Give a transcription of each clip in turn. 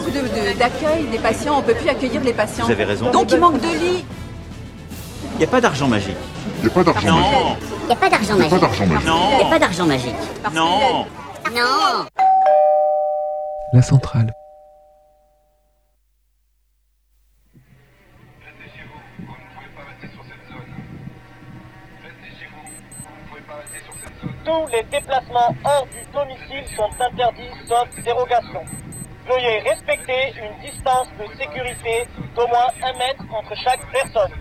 manque de- d'accueil des patients, on ne peut plus accueillir les patients. Vous avez raison. Donc il manque de lits. Il n'y a pas d'argent magique. Il n'y a pas d'argent magique. Non, Il n'y a pas d'argent Il n'y a pas magique. d'argent magique. Il n'y a non, pas d'argent magique. Non. Non La centrale. Tous les déplacements hors du domicile sont interdits sauf dérogation. Veuillez respecter une distance de sécurité d'au moins un mètre entre chaque personne.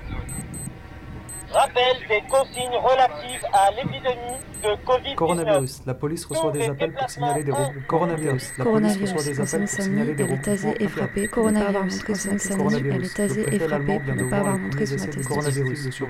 Rappel des consignes relatives à l'épidémie de Covid-19. Coronavirus. La police reçoit des appels pour signaler des. Coronavirus. La police reçoit des appels pour signaler des elle est tasée et frappée. Coronavirus, elle est tasée et frappée pour ne pas avoir montré son attestation.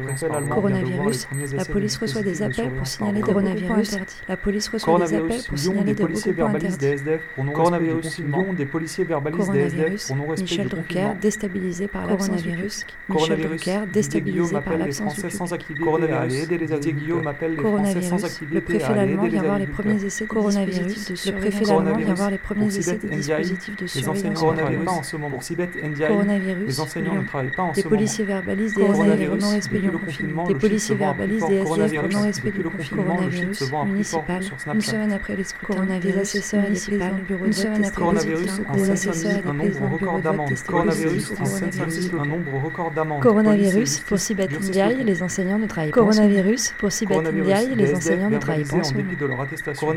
Coronavirus, la police reçoit des appels pour signaler des coronavirus interdits. La police reçoit des appels Coronavirus, pour signaler des des policiers verbalisent des interdits. SDF pour non Coronavirus, Lyon, des policiers verbalisent des SDF pour non respect Michel Drucker, déstabilisé par l'absence du Coronavirus. Michel. Drucker, déstabilisé par l'absence du Français sans activité à aller aider les Didier Guillaume appelle les Français sans Coronavirus, activité le préfet à aller allemand aider vient les voir les premiers essais dispositifs de surveillance. Allemand vient voir les premiers essais de dispositifs de Les enseignants surveillance. ne travaillent pas en ce moment. Ndiaye, Coronavirus, les enseignants ne travaillent pas en ce Des moment. policiers verbalisent des SDF Coronavirus, depuis du le confinement. confinement, Des le policiers à verbalisent des SDF Coronavirus, depuis du le confinement. confinement, le chiffre se vend à plus fort municipal. sur Snapchat. Une semaine après les scrutins, Coronavirus, des assesseurs et des municipal. présidents de bureaux de Une vote semaine testés après Coronavirus, en Des assesseurs et des un nombre présidents de bureaux record de vote Coronavirus, en Seine-Saint-Denis, coronavirus. un nombre record d'amendes. Coronavirus, pour Sibeth Ndiaye, le les enseignants ne travaillent pas. Coronavirus, pour Ndiaye, les enseignants ne travaillent pas en dépit de leur attestation.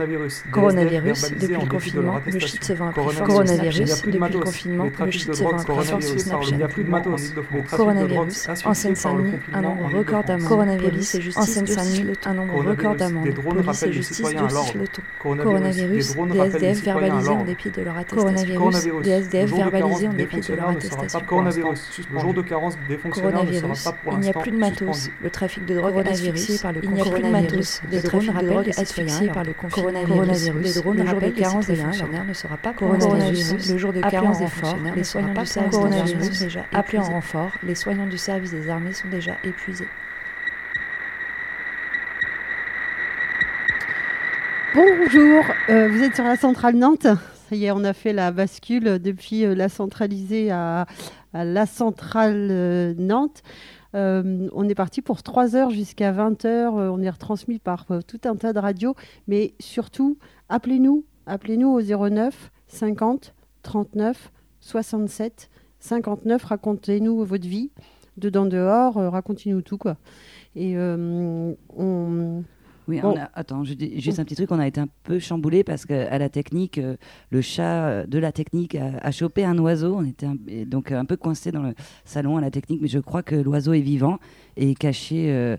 Coronavirus, depuis le confinement, le shit se vend Coronavirus, Depuis le confinement, le shit se vend drogue, à prix fort sur coronavirus, Snapchat. Coronavirus, en Seine-Saint-Denis, un nombre record d'amendes. Coronavirus et justice, en Seine-Saint-Denis, un nombre record Coronavirus, d'amendes. Police et justice durcissent le ton. Coronavirus, Coronavirus, des SDF verbalisés en dépit de leur attestation. Coronavirus, Des SDF verbalisés en dépit de leur attestation. pas pour l'instant suspendu. Le jour de carence des fonctionnaires ne sera Coronavirus, pas pour il n'y a plus de matos. Le trafic de drogue asphyxié par le il n'y a plus de matos. Le trafic de drogue les asphyxié citoyens par le coronavirus. Les drones Le jour de carence des fonctionnaires ne sera pas coronavirus. Le jour de carence en des fonctionnaires les soignants du service des armées coronavirus. sont déjà appelés en renfort, les soignants du service des armées sont déjà épuisés. Bonjour, euh, vous êtes sur la centrale Nantes. Ça y est, on a fait la bascule depuis euh, la centralisée à, à la centrale euh, Nantes. Euh, on est parti pour 3 heures jusqu'à 20 heures. Euh, on est retransmis par euh, tout un tas de radios. Mais surtout, appelez-nous. Appelez-nous au 09 50 39 67 59. Racontez-nous votre vie. Dedans, dehors. Racontez-nous tout. Quoi. Et on. Oui, Bon. on a- attends, je dis juste un petit truc. On a été un peu chamboulé parce qu'à la technique, euh, le chat euh, de la technique a, a chopé un oiseau. On était un- donc un peu coincé dans le salon à la technique, mais je crois que l'oiseau est vivant et caché, euh,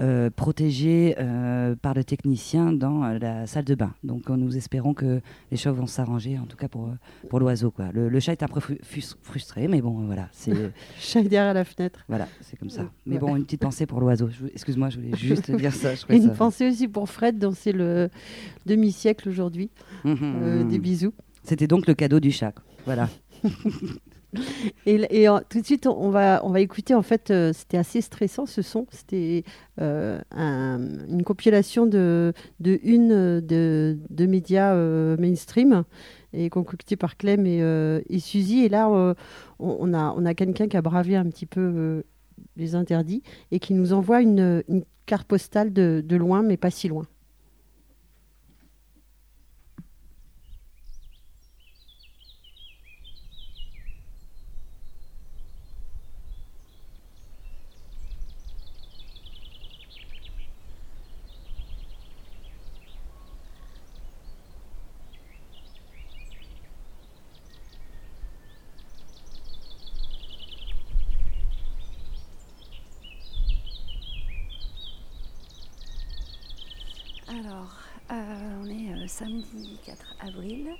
euh, protégé euh, par le technicien dans la salle de bain. Donc nous espérons que les choses vont s'arranger, en tout cas pour, pour l'oiseau. quoi. Le, le chat est un peu frustré, mais bon, voilà, c'est Chat derrière la fenêtre. voilà, c'est comme ça. Ouais. Mais bon, une petite pensée pour l'oiseau. Je- Excuse-moi, je voulais juste dire ça. je Et trouvais une ça- pensée aussi pour Fred, dont c'est le demi-siècle aujourd'hui. Mhm. Euh, des bisous. C'était donc le cadeau du chat. Voilà. Et, euh, tout de suite, on va, on va écouter. En fait, euh, c'était assez stressant ce son. C'était euh, un- une compilation de, de une de, de médias mainstream et concoctée par Clem et, et Suzy. Et là, on, a, on a quelqu'un qui a bravé un petit peu les interdits et qui nous envoie une, carte postale de loin, mais pas si loin. Alors, euh, on est euh, samedi 4 avril.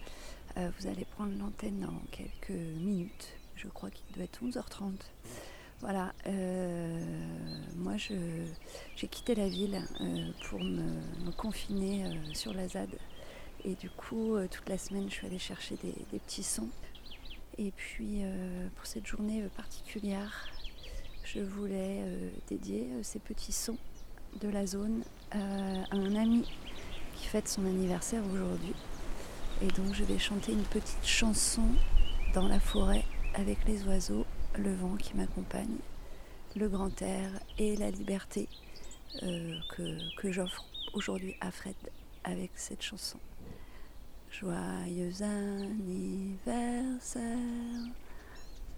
Euh, vous allez prendre l'antenne dans quelques minutes. Je crois qu'il doit être 11h30. Voilà. euh, moi, j'ai quitté la ville euh, pour me, confiner sur la ZAD. Et du coup, toute la semaine, je suis allée chercher des, petits sons. Et puis, pour cette journée particulière, je voulais dédier ces petits sons de la zone à un ami fête son anniversaire aujourd'hui. Et donc je vais chanter une petite chanson dans la forêt avec les oiseaux, le vent qui m'accompagne, le grand air et la liberté euh, que, que j'offre aujourd'hui à Fred avec cette chanson. Joyeux anniversaire,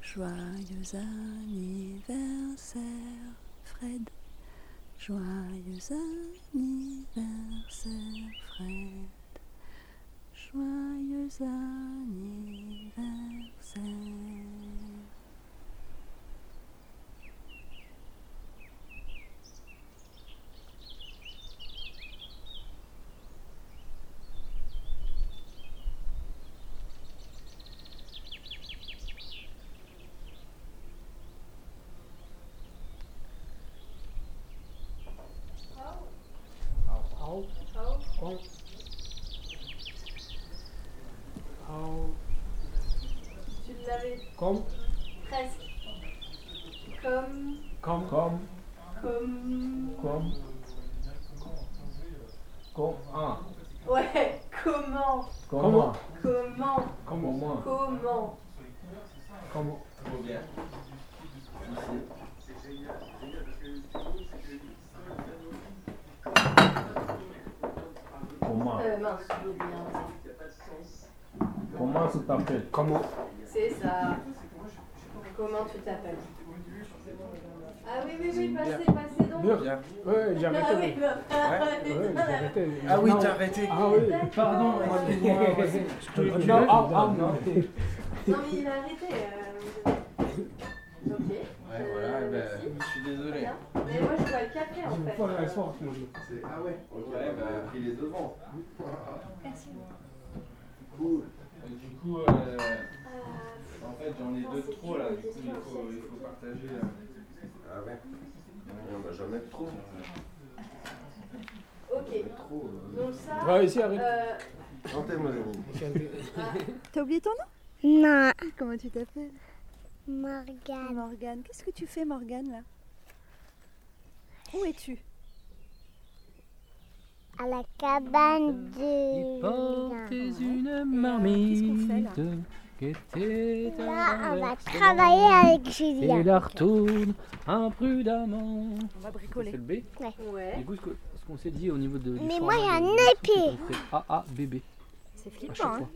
joyeux anniversaire, Fred. Joyeux anniversaire, Fred. Joyeux anniversaire. Tu l'avais Comme, presque. Comme. comme, comme, Comme. comme, comme, ah, Ouais, comment comment, Comment comment, Comment comment, comment, Euh, mince, j'ai oublié un truc. comment tu t'appelles, comment, C'est ça. Comment tu t'appelles Ah oui, oui, oui, passez, passez donc. Bien. Ouais, Ah arrêté. oui, Ouais, j'ai arrêté. Ah oui, t'as arrêté. Ah oui, pardon, excuse-moi. Non, ah, ah, non. Non, mais il a arrêté. euh, Ok. Ouais, Euh, voilà, eh ben, je suis désolé. Bien. Mais moi, je vois le café en fait. vois la soirée, Ah ouais, ok, bah, pris les devants. Merci. Cool. Du coup, euh, en fait, j'en ai deux de trop là, du coup, il faut, il faut partager. euh. Ah ouais On va jamais de trop. Ok. Trop. euh. Donc ça. Ouais, ici, arrête. euh, amis. T'as oublié ton nom? Non, Comment tu t'appelles? Morgane. Morgane. Qu'est-ce que tu fais, Morgane, là? Où es-tu? À la cabane de. Portez une Qu'est-ce qu'on marmite fait, là? qui était Là, on va travailler avec Et Julien. la retourne imprudemment. On va bricoler. C'est le B. Ouais. Du coup, que- ce qu'on s'est dit au niveau de. Mais moi, j'ai un épée. c'est AABB. C'est À flippant, hein.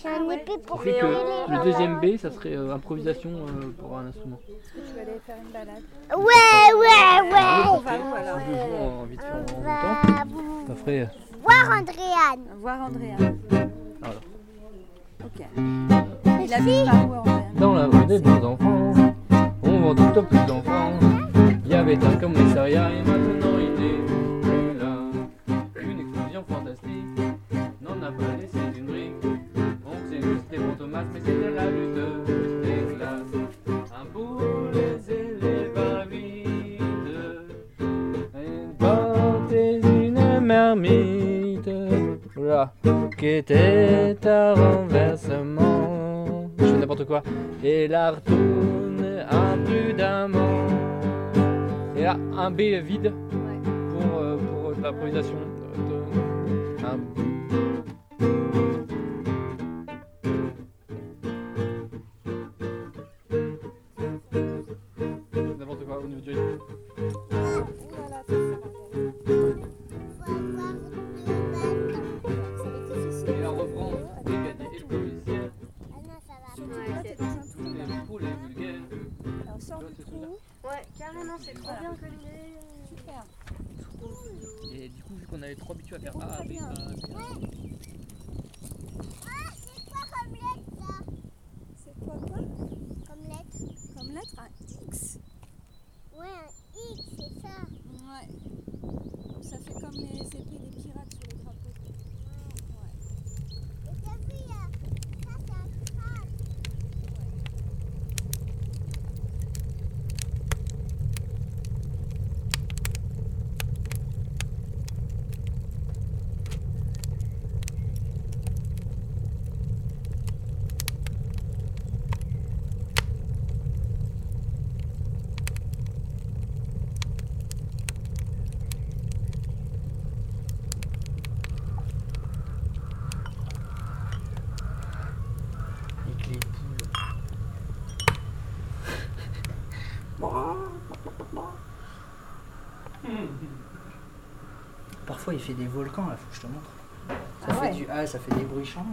J'ai un épée pour que le deuxième B, ça serait euh, improvisation euh, pour un instrument. Est-ce que tu vas aller faire une balade Ouais, ouais, ouais. On va où alors On ça ferait. euh, voir Andréane. Voir. Voilà. Ok. Il habite par où, Dans la rue des bons enfants, on vend tout au plus d'enfants. Il y avait un commissariat et maintenant mais c'était la lutte des classes. Un pour les élèves avides. Et portez une marmite. Voilà. Qui était un renversement. Je fais n'importe quoi. Et la retourne imprudemment. Et là, un B vide pour, euh, pour l'improvisation. C'est trop bien comme idée. Super. Et du coup, vu qu'on avait trois habitués à faire A, B, A, B, C'est quoi quoi Comme lettre. Comme lettre Un X. Ouais, un X, c'est ça. Ouais. Ça fait comme les épées des pirates sur les drapeaux. Et t'as vu, euh, ça, c'est un crâne. parfois il fait des volcans, là, faut que je te montre. Ça, Ah fait, ouais. du... ah, ça fait des bruits chants.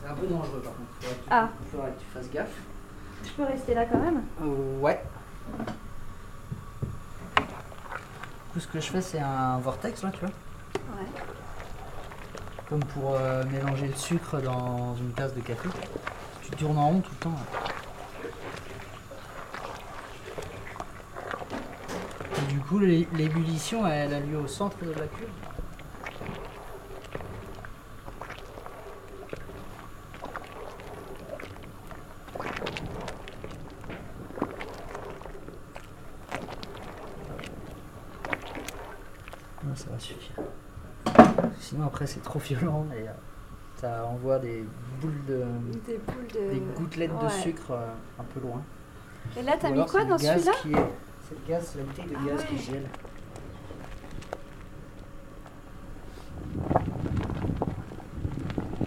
C'est un peu dangereux par contre. Faudrait que tu, Ah. faudrait que tu fasses gaffe. Je peux rester là quand même Euh, ouais. Du coup, ce que je fais, c'est un vortex là, tu vois. Comme pour euh, mélanger le sucre dans une tasse de café. Tu tournes en rond tout le temps. Et du coup, l'é- l'ébullition, elle a lieu au centre de la cuve? Non, ça va suffire. Sinon, après, c'est trop violent et euh, ça envoie des boules de. Des boules de- des gouttelettes de sucre euh, un peu loin. Et là, t'as mis quoi dans celui-là qui est- C'est le gaz, la bouteille de Ah gaz qui ouais. gèle.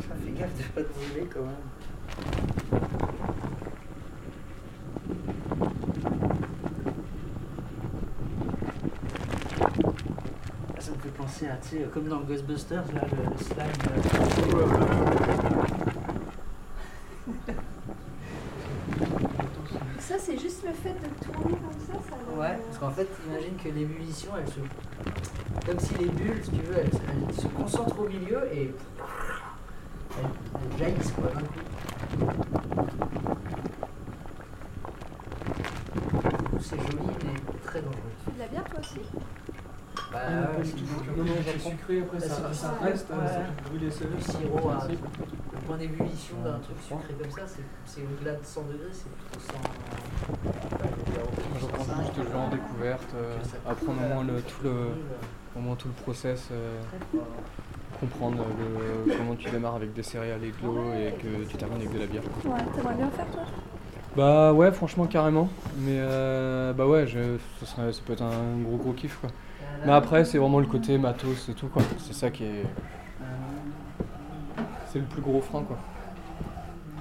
Ça fait gaffe de pas te brûler quand même. Sais, comme dans Ghostbusters, là, le, le slime. Ça, c'est juste le fait de tourner comme ça, ça va- Ouais, parce qu'en fait, imagine que l'ébullition, elle se. Comme si les bulles, si tu veux, elles, elles se concentrent au milieu et. Elles, elles jaillissent quoi d'un coup. Du coup, C'est joli, mais très dangereux. Tu fais de la bière toi aussi Bah, Ah, non, ouais, pas du c'est tout. du- Non, non, du c'est Japon. Sucré, après, Là, ça- reste, ouais. ça brûler sévère. Du sirop à. Le point d'ébullition d'un truc sucré comme ça, c'est au-delà de 100 degrés, c'est plutôt 100. Je reprends juste le jeu en découverte, euh, apprendre au moins le, tout le, au moins tout le process, euh, comprendre le, comment tu démarres avec des céréales et de l'eau et que tu termines avec de la bière. Ouais, t'aimerais bien faire toi? Bah ouais, franchement carrément. Mais euh, bah ouais, je, ce serait, ça peut être un gros gros kiff quoi. Mais après, c'est vraiment le côté matos et tout quoi. C'est ça qui est, c'est le plus gros frein quoi.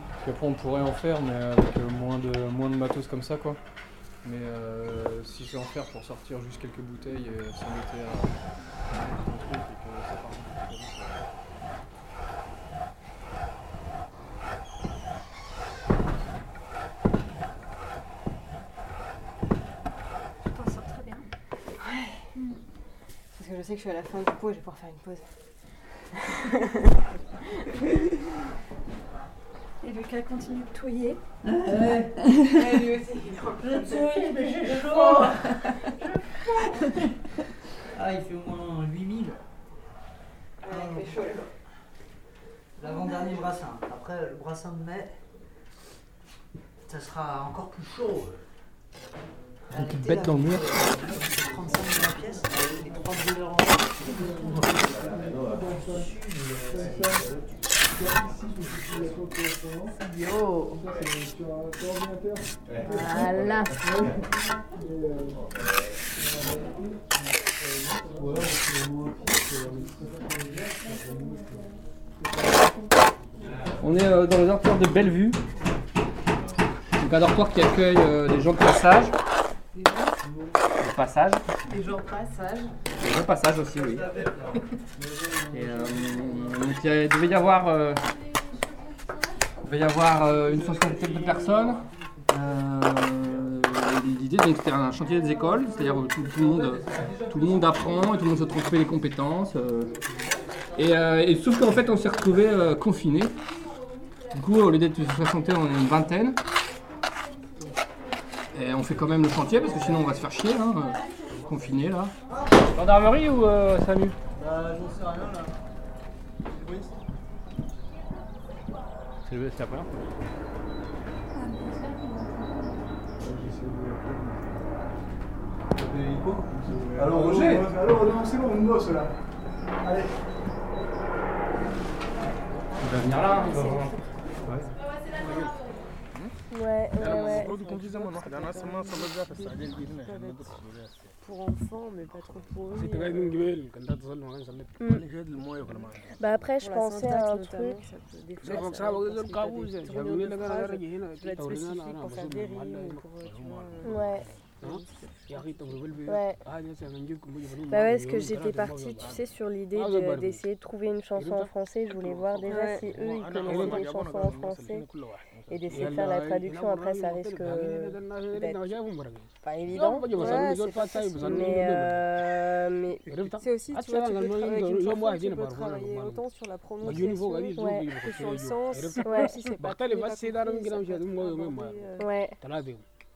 Parce qu'après on pourrait en faire, mais avec euh, moins de moins de matos comme ça quoi. Mais euh, si je vais en faire pour sortir juste quelques bouteilles et s'embêter à, à un truc et que ça part un peu trop vite, euh, Tu t'en sors très bien. Parce que je sais que je suis à la fin du pot et je vais pouvoir faire une pause. Et Lucas continue de touiller. Ouais, lui aussi. Je touille, mais j'ai chaud. Ah, il fait au moins 8000. Ouais, il fait chaud. L'avant-dernier brassin. Après, le brassin de mai, ça sera encore plus chaud. Une petite bête dans le mur. 35 000 la pièce, les 3 brûleurs en Yo Voilà. On est euh, dans le dortoir de Bellevue. Donc un dortoir qui accueille euh, des gens de passage. Passage. Les gens passage. Des gens passage aussi, oui. Et, euh, donc il devait y avoir, euh, devait y avoir euh, une soixantaine de personnes. L'idée donc c'était un chantier des écoles, c'est-à-dire tout, tout le monde, tout le monde apprend et tout le monde se transmet les compétences. et, et sauf qu'en fait on s'est retrouvés confinés. Du coup au lieu d'être une soixantaine on est une vingtaine. Et on fait quand même le chantier parce que sinon on va se faire chier, hein, euh, confinés là. Gendarmerie ou euh, SAMU? Bah, j'en sais rien là. C'est le- c'est la première fois. Alors Roger Alors non, c'est bon, on bosse là. Allez. Il va venir là, hein, il va voir. Ouais, ouais, ouais. Pour enfants, mais pas trop pour eux. euh, Bah après, je pensais à un truc. ça peut- Ouais. Ouais. Ouais. Bah ouais, parce que j'étais partie, tu sais, sur l'idée de- d'essayer de trouver une chanson en français. Je voulais voir déjà Ouais. si eux, ils connaissaient des chansons en français. Et d'essayer de faire la traduction. Après, ça risque d'être pas évident. Ouais, facile. Mais, euh, mais C'est aussi, tu vois, tu peux tra- avec une chanson, tu peux travailler autant sur la prononciation Ouais. que sur le sens, Ouais. si c'est pas Ouais.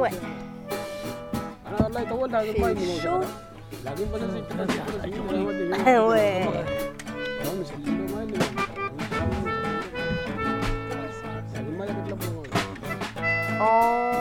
awak Kalau lain kawan dah lepas ni Lagi pada saya kena cakap Weh Kamu mesti kena main ni Oh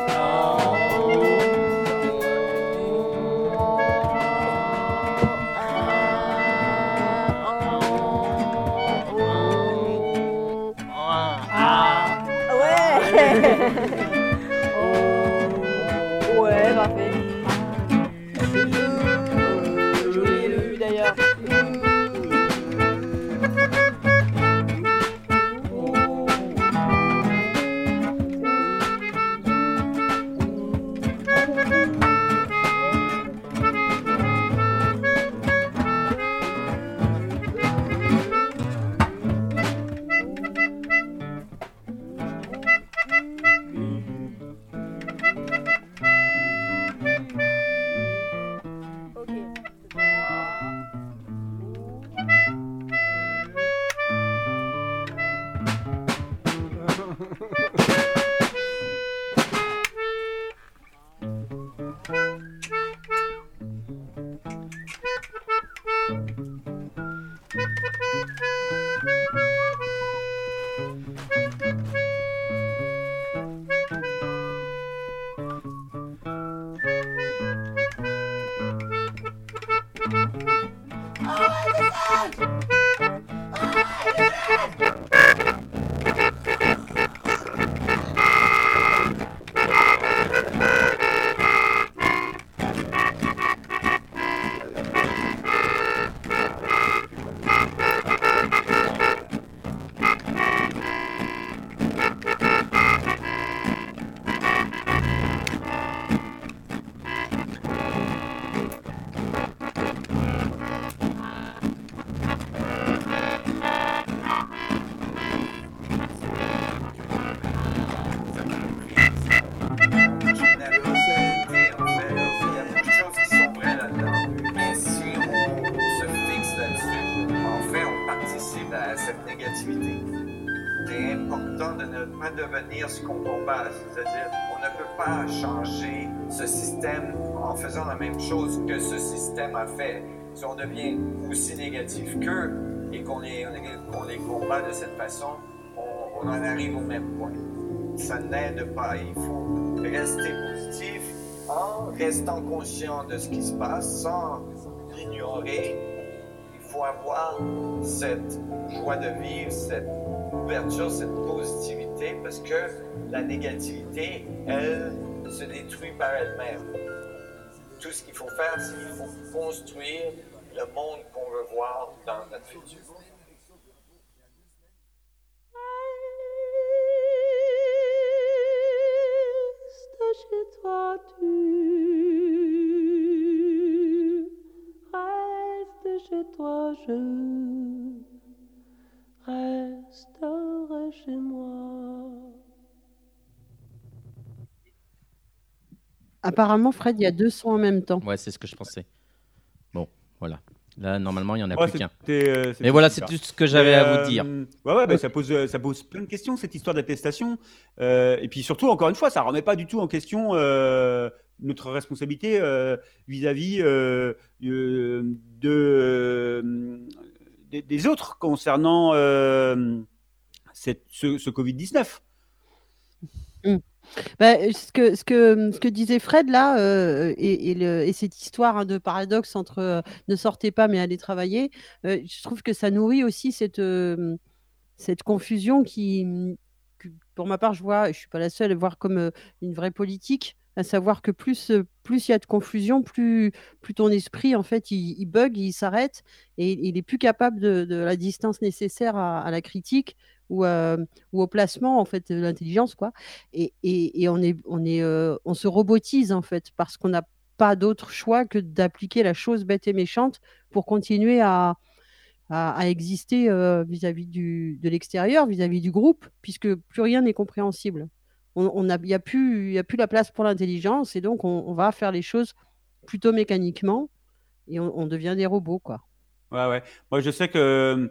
Si on devient aussi négatif qu'eux et qu'on les, qu'on les combat de cette façon, on, on en arrive au même point. Ça n'aide pas. Il faut rester positif en restant conscient de ce qui se passe, sans l'ignorer. Il faut avoir cette joie de vivre, cette ouverture, cette positivité, parce que la négativité, elle, se détruit par elle-même. Tout ce qu'il faut faire, c'est qu'il faut construire le monde qu'on veut voir dans notre futur. Reste chez toi, tu restes chez toi, je resterai chez moi. Apparemment, Fred, il y a deux sons en même temps. Ouais, c'est ce que je pensais. Bon, voilà. Là, normalement, il n'y en a Ouais, plus qu'un. euh, Mais voilà, c'est tout ce que j'avais à vous dire. euh, Ouais, ouais, bah, ça, pose, euh, ça pose plein de questions, cette histoire d'attestation. Euh, et puis surtout, encore une fois, ça remet pas du tout en question euh, notre responsabilité vis-à-vis euh, euh, de, euh, des, des autres concernant euh, cette, ce, ce Covid-19. Bah, ce, que, ce, que, disait Fred là, euh, et, cette histoire hein, de paradoxe entre euh, ne sortez pas mais allez travailler, euh, je trouve que ça nourrit aussi cette, euh, confusion qui, pour ma part, je vois, je suis pas la seule à voir comme euh, une vraie politique, à savoir que plus euh, il y a de confusion, plus, ton esprit en fait il, bug, il s'arrête et il est plus capable de, la distance nécessaire à la critique ou, à- ou au placement en fait de l'intelligence quoi. Et, et, euh, on se robotise en fait parce qu'on n'a pas d'autre choix que d'appliquer la chose bête et méchante pour continuer à, à, exister euh, vis-à-vis de l'extérieur, vis-à-vis du groupe, puisque plus rien n'est compréhensible. On, on a, il n'y a, plus- il y a plus la place pour l'intelligence, et donc on, va faire les choses plutôt mécaniquement, et on, on devient des robots, quoi. Ouais, ouais. Moi, je sais que euh,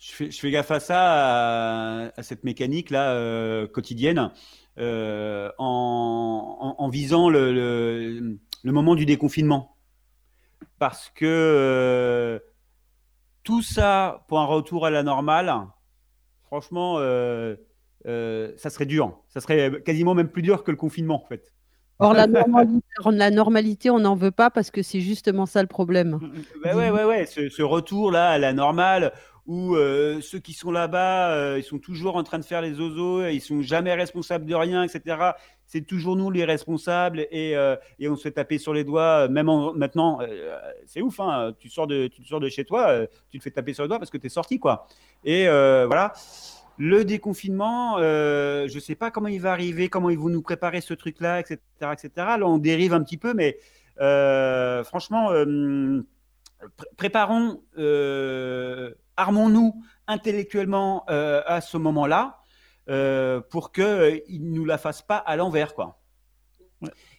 je fais, je fais gaffe à ça, à, à cette mécanique-là euh, quotidienne, euh, en, en- en visant le, le- le moment du déconfinement. Parce que euh, tout ça pour un retour à la normale, franchement, ça serait dur. Ça serait quasiment même plus dur que le confinement, en fait. Or, la normalité, la normalité, on n'en veut pas parce que c'est justement ça le problème. Bah ouais, ouais, ouais, ce, ce retour-là à la normale où euh, ceux qui sont là-bas, euh, ils sont toujours en train de faire les zozos, ils sont jamais responsables de rien, etc. C'est toujours nous les responsables et, euh, et on se fait taper sur les doigts, même en- maintenant. c'est ouf, hein, tu, sors de, tu sors de chez toi, tu te fais taper sur les doigts parce que tu es sorti, quoi. Et voilà. Le déconfinement, je ne sais pas comment il va arriver, comment ils vont nous préparer ce truc-là, etc., etc. Là, on dérive un petit peu, mais franchement, pr- préparons, armons-nous intellectuellement euh, à ce moment-là euh, pour qu'ils ne nous la fassent pas à l'envers, quoi.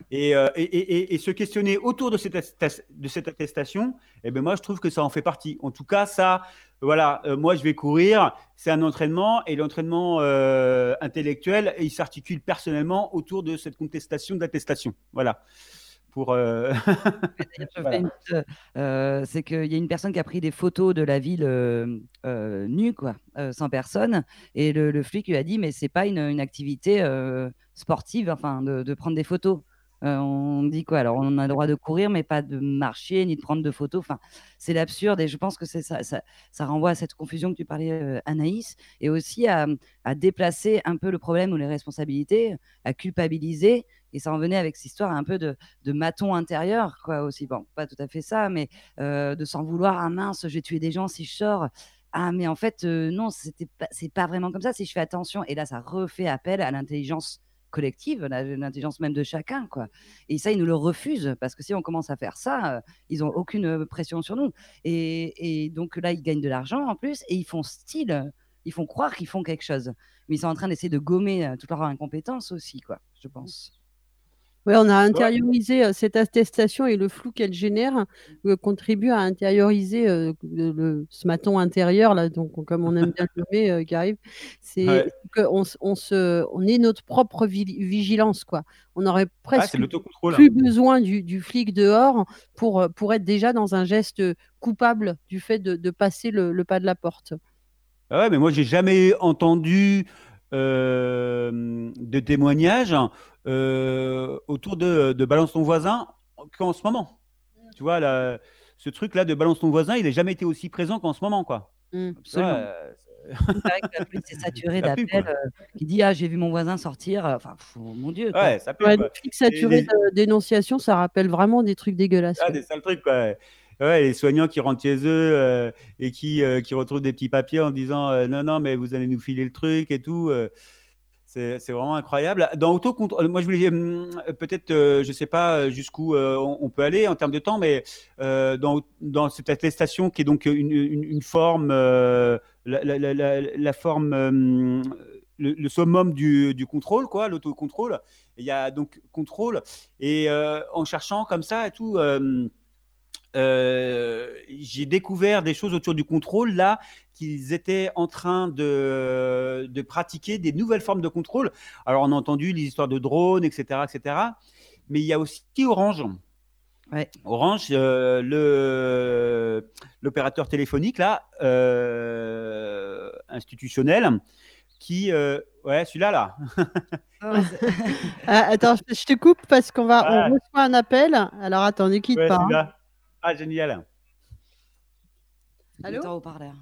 Et, euh, et, et- et- et se questionner autour de cette, attestation, de cette attestation, eh ben moi je trouve que ça en fait partie. En tout cas, ça, voilà, euh, moi je vais courir, c'est un entraînement et l'entraînement euh, intellectuel, il s'articule personnellement autour de cette contestation d'attestation. Voilà. Pour, euh, voilà. euh, c'est qu'il y a une personne qui a pris des photos de la ville euh, nue, quoi, sans personne, et le, le flic lui a dit, mais c'est pas une, une activité sportive, enfin, de, de prendre des photos. On dit quoi? Alors, on a le droit de courir, mais pas de marcher ni de prendre de photos. Enfin, c'est l'absurde, et je pense que c'est ça, ça, ça renvoie à cette confusion que tu parlais, Anaïs, et aussi à, à déplacer un peu le problème ou les responsabilités, à culpabiliser. Et ça en venait avec cette histoire un peu de, maton intérieur, quoi, aussi. Bon, pas tout à fait ça, mais euh, de s'en vouloir. Ah mince, je vais tuer des gens si je sors. Ah, mais en fait, euh, non, pas, c'est pas vraiment comme ça si je fais attention. Et là, ça refait appel à l'intelligence collective, l'intelligence même de chacun, quoi. Et ça, ils nous le refusent parce que si on commence à faire ça, euh, ils ont aucune pression sur nous. Et, et donc là, ils gagnent de l'argent en plus et ils font style, ils font croire qu'ils font quelque chose. Mais ils sont en train d'essayer de gommer toute leur incompétence aussi, quoi, je pense. Oui, on a intériorisé euh, cette attestation et le flou qu'elle génère euh, contribue à intérioriser euh, le, ce maton intérieur, là, donc, comme on aime bien le nommer, euh, qui arrive. C'est Ouais. qu'on on, se, on est notre propre vi- vigilance, quoi. On aurait presque Ah, c'est l'autocontrôle. plus besoin du, du flic dehors pour, pour être déjà dans un geste coupable du fait de, de passer le, le pas de la porte. Ah ouais, mais moi, j'ai jamais entendu de témoignages euh, autour de, de balance ton voisin qu'en ce moment. Tu vois, là, ce truc-là de balance ton voisin, il n'a jamais été aussi présent qu'en ce moment, quoi. Mm. Absolument. euh, Il paraît que la police est saturée Ça pue, d'appels euh, qui dit Ah, j'ai vu mon voisin sortir. Enfin, pff, oh, mon Dieu. quoi. Ouais, ça Ouais, quoi. les dénonciation, ça rappelle vraiment des trucs dégueulasses. Ah, des sales trucs, quoi. Ouais, les soignants qui rentrent chez eux euh, et qui, euh, qui retrouvent des petits papiers en disant euh, non, non, mais vous allez nous filer le truc et tout. Euh, c'est vraiment incroyable. Dans autocontrôle, moi je voulais hum, peut-être, euh, je sais pas jusqu'où euh, on, peut aller en termes de temps, mais euh, dans, dans cette attestation qui est donc une, une, forme, euh, la, forme, le, le summum du, du contrôle, quoi, l'autocontrôle. Il y a donc contrôle et euh, en cherchant comme ça et tout. Euh, j'ai découvert des choses autour du contrôle là qu'ils étaient en train de, de, pratiquer des nouvelles formes de contrôle. Alors on a entendu les histoires de drones, etc., etc. Mais il y a aussi Orange. Orange, euh, le l'opérateur téléphonique là, euh, institutionnel, qui ouais celui-là là. Ah, attends, je te coupe parce qu'on va on reçoit un appel. Alors attends, ne quitte pas. Ah, génial. Allô haut-parleur.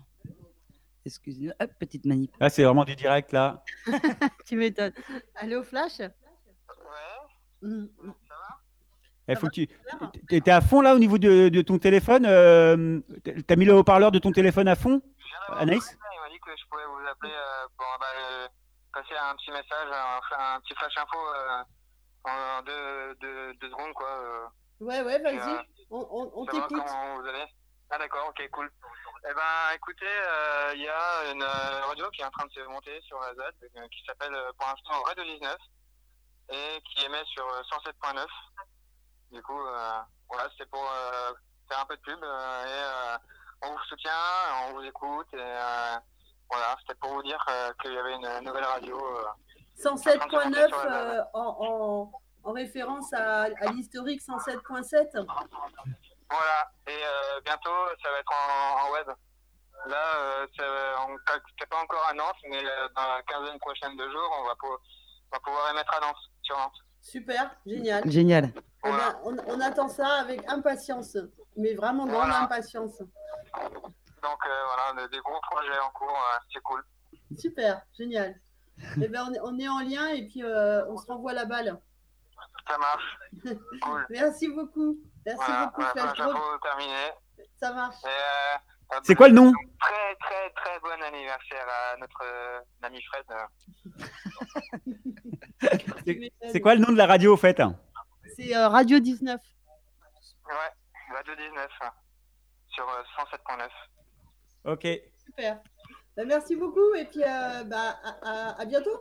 Excusez-moi, petite manip. Ah, c'est vraiment du direct là. tu m'étonnes. Allô, Flash? Ouais. Mmh. Il faut que tu étais à fond là au niveau de, de ton téléphone. Euh, tu as mis le haut-parleur de ton téléphone à fond, Anaïs? Il m'a dit que je pouvais vous appeler euh, pour bah, euh, passer un petit message, un, un petit flash info euh, en deux, deux, deux, secondes. Quoi, ouais, ouais, vas-y. On, on, on t'écoute. Ah d'accord, ok, cool. Eh ben, écoutez, euh, il y a une euh, radio qui est en train de se monter sur la ZAD, euh, qui s'appelle pour l'instant Radio 19 et qui émet sur 107.9. Du coup, voilà, c'était pour faire un peu de pub et on vous soutient, on vous écoute et voilà, c'était pour vous dire qu'il y avait une nouvelle radio. 107.9 en, en, en, référence à, à l'historique 107.7 voilà, et euh, bientôt ça va être en, web. Là, euh, c'est pas encore à Nantes, mais euh, dans la quinzaine prochaine de jours, on va, on va pouvoir émettre à Nantes, sur Nantes. Super, génial. Génial. Eh ben, on, on, attend ça avec impatience, mais vraiment grande impatience. Donc voilà, des gros projets en cours, c'est cool. Super, génial. eh ben, on, est, on est en lien et puis on se renvoie la balle. Ça marche. cool. Merci beaucoup. Merci voilà, beaucoup, Flash terminé. Ça marche. Euh, c'est quoi le nom Très, très, très bon anniversaire à notre euh, ami Fred. c'est quoi le nom de la radio, au fait C'est euh, Radio 19. Ouais, Radio 19, sur 107.9. Ok. Super. Bah, merci beaucoup et puis bah, à, à, bientôt.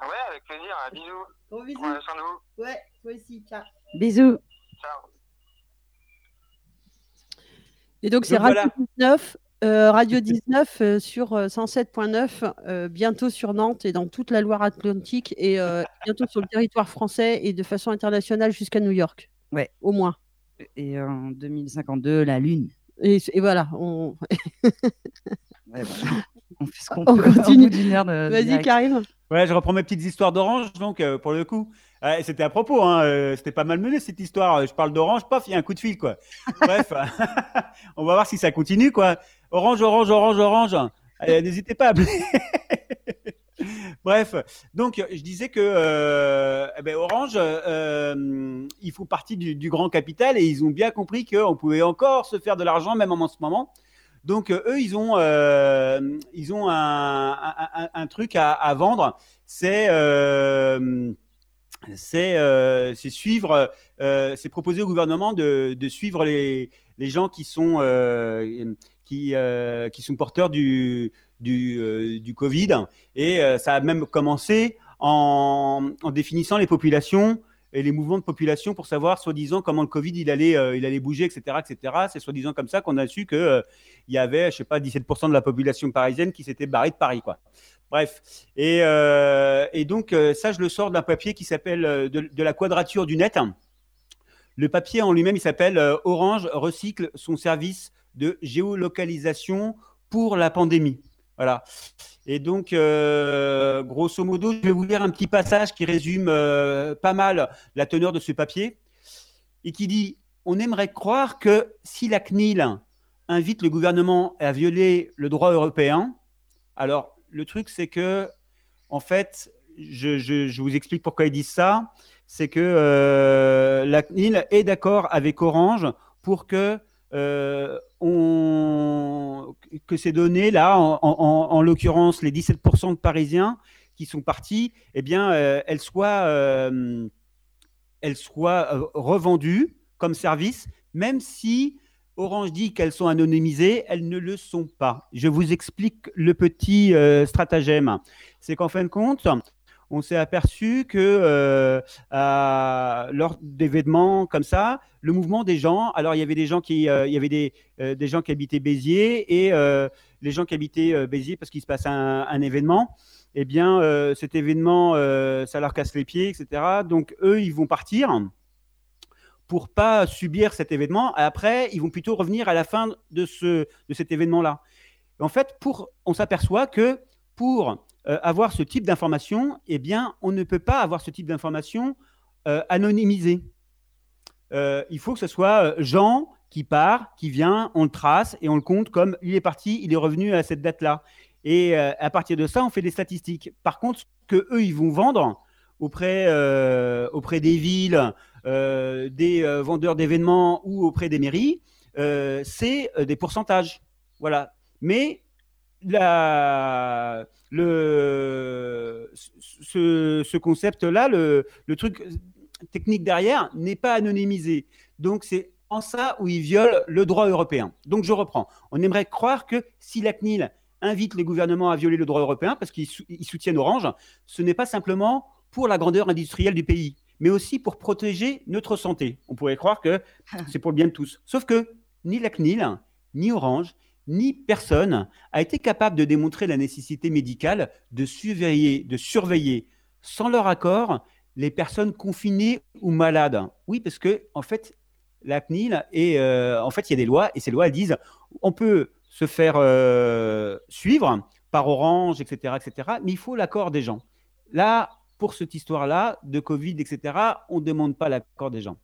Ouais, avec plaisir. Bisous. Bon bisous. Ouais, ouais, toi aussi. Ciao. Bisous. Ciao. Et donc, c'est Radio 19, euh, Radio 19 euh, sur 107.9, euh, bientôt sur Nantes et dans toute la Loire-Atlantique et bientôt sur le territoire français et de façon internationale jusqu'à New York. Ouais. Au moins. Et en 2052, la Lune. Et, voilà, on... ouais, on fait ce qu'on on peut. Continue. Vas-y, Karim. Ouais, je reprends mes petites histoires d'orange, donc pour le coup. c'était à propos, hein, c'était pas mal mené cette histoire. Je parle d'orange, paf, il y a un coup de fil, quoi. Bref, on va voir si ça continue, quoi. Orange, orange, orange, orange. N'hésitez pas à appeler. Bref, donc je disais que euh, eh ben, Orange, euh, ils font partie du, du, grand capital et ils ont bien compris qu'on pouvait encore se faire de l'argent même en ce moment. Donc eux, ils ont, euh, ils ont un, truc à, vendre, c'est euh, c'est suivre, c'est proposer au gouvernement de, de suivre les, les, gens qui sont qui, qui sont porteurs du du, du Covid. Et ça a même commencé en, en définissant les populations et les mouvements de population pour savoir, soi-disant, comment le Covid il allait, euh, il allait bouger, etc. etc. C'est soi-disant comme ça qu'on a su qu'il euh, y avait, je sais pas, 17% de la population parisienne qui s'était barrée de Paris. Quoi. Bref. Et, euh, donc, ça, je le sors d'un papier qui s'appelle de, la quadrature du net. Le papier en lui-même, il s'appelle Orange recycle son service de géolocalisation pour la pandémie. Voilà. Et donc, euh, grosso modo, je vais vous lire un petit passage qui résume euh, pas mal la teneur de ce papier et qui dit On aimerait croire que si la CNIL invite le gouvernement à violer le droit européen, alors le truc, c'est que, en fait, je, je, je, vous explique pourquoi ils disent ça c'est que euh, la CNIL est d'accord avec Orange pour que on, que ces données-là, en, en, en l'occurrence les 17% de Parisiens qui sont partis, eh bien, euh, elles soient, euh, elles soient euh, revendues comme service, même si Orange dit qu'elles sont anonymisées, elles ne le sont pas. Je vous explique le petit stratagème. C'est qu'en fin de compte, on s'est aperçu que euh, lors d'événements comme ça, le mouvement des gens. Alors il y avait des gens qui, il y avait des, des gens qui habitaient Béziers et les gens qui habitaient Béziers parce qu'il se passe un, un événement. Eh bien, cet événement, ça leur casse les pieds, etc. Donc eux, ils vont partir pour pas subir cet événement. Après, ils vont plutôt revenir à la fin de, ce, de cet événement-là. En fait, pour, on s'aperçoit que pour euh, avoir ce type d'information, eh bien, on ne peut pas avoir ce type d'information euh, anonymisée. Euh, il faut que ce soit Jean qui part, qui vient, on le trace et on le compte comme il est parti, il est revenu à cette date-là. Et à partir de ça, on fait des statistiques. Par contre, ce que eux, ils vont vendre auprès, auprès des villes, des vendeurs d'événements ou auprès des mairies, c'est des pourcentages. Voilà. Mais la, le, ce, concept-là, le, le, truc technique derrière, n'est pas anonymisé. Donc, c'est en ça où il viole le droit européen. Donc, je reprends. On aimerait croire que si la CNIL invite les gouvernements à violer le droit européen parce qu'ils soutiennent Orange, ce n'est pas simplement pour la grandeur industrielle du pays, mais aussi pour protéger notre santé. On pourrait croire que c'est pour le bien de tous. Sauf que ni la CNIL, ni Orange, ni personne a été capable de démontrer la nécessité médicale de surveiller, de surveiller sans leur accord les personnes confinées ou malades. Oui, parce que en fait, la CNIL et euh, en fait, il y a des lois et ces lois disent on peut se faire euh, suivre par Orange, etc., etc. Mais il faut l'accord des gens. Là, pour cette histoire-là de Covid, etc., on ne demande pas l'accord des gens.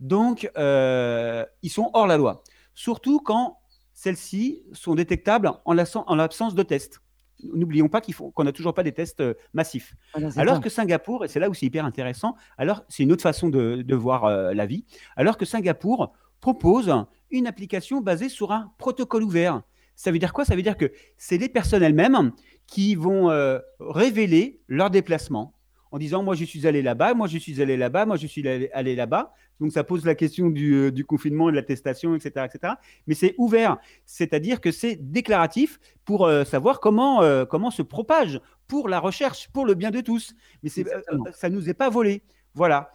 Donc, euh, ils sont hors la loi. Surtout quand celles-ci sont détectables en l'absence de tests. N'oublions pas qu'on n'a toujours pas des tests euh, massifs. Ah alors que Singapour, et c'est là où c'est hyper intéressant, alors c'est une autre façon de, voir euh, la vie, alors que Singapour propose une application basée sur un protocole ouvert. Ça veut dire quoi? Ça veut dire que c'est les personnes elles-mêmes qui vont euh, révéler leur déplacement en disant moi je suis allé là-bas, moi je suis allé là-bas, moi je suis allé, là-bas. Donc ça pose la question du, euh, du confinement et de l'attestation, etc., etc. Mais c'est ouvert, c'est-à-dire que c'est déclaratif pour euh, savoir comment, euh, comment se propage pour la recherche, pour le bien de tous. Mais c'est, ça nous est pas volé. Voilà.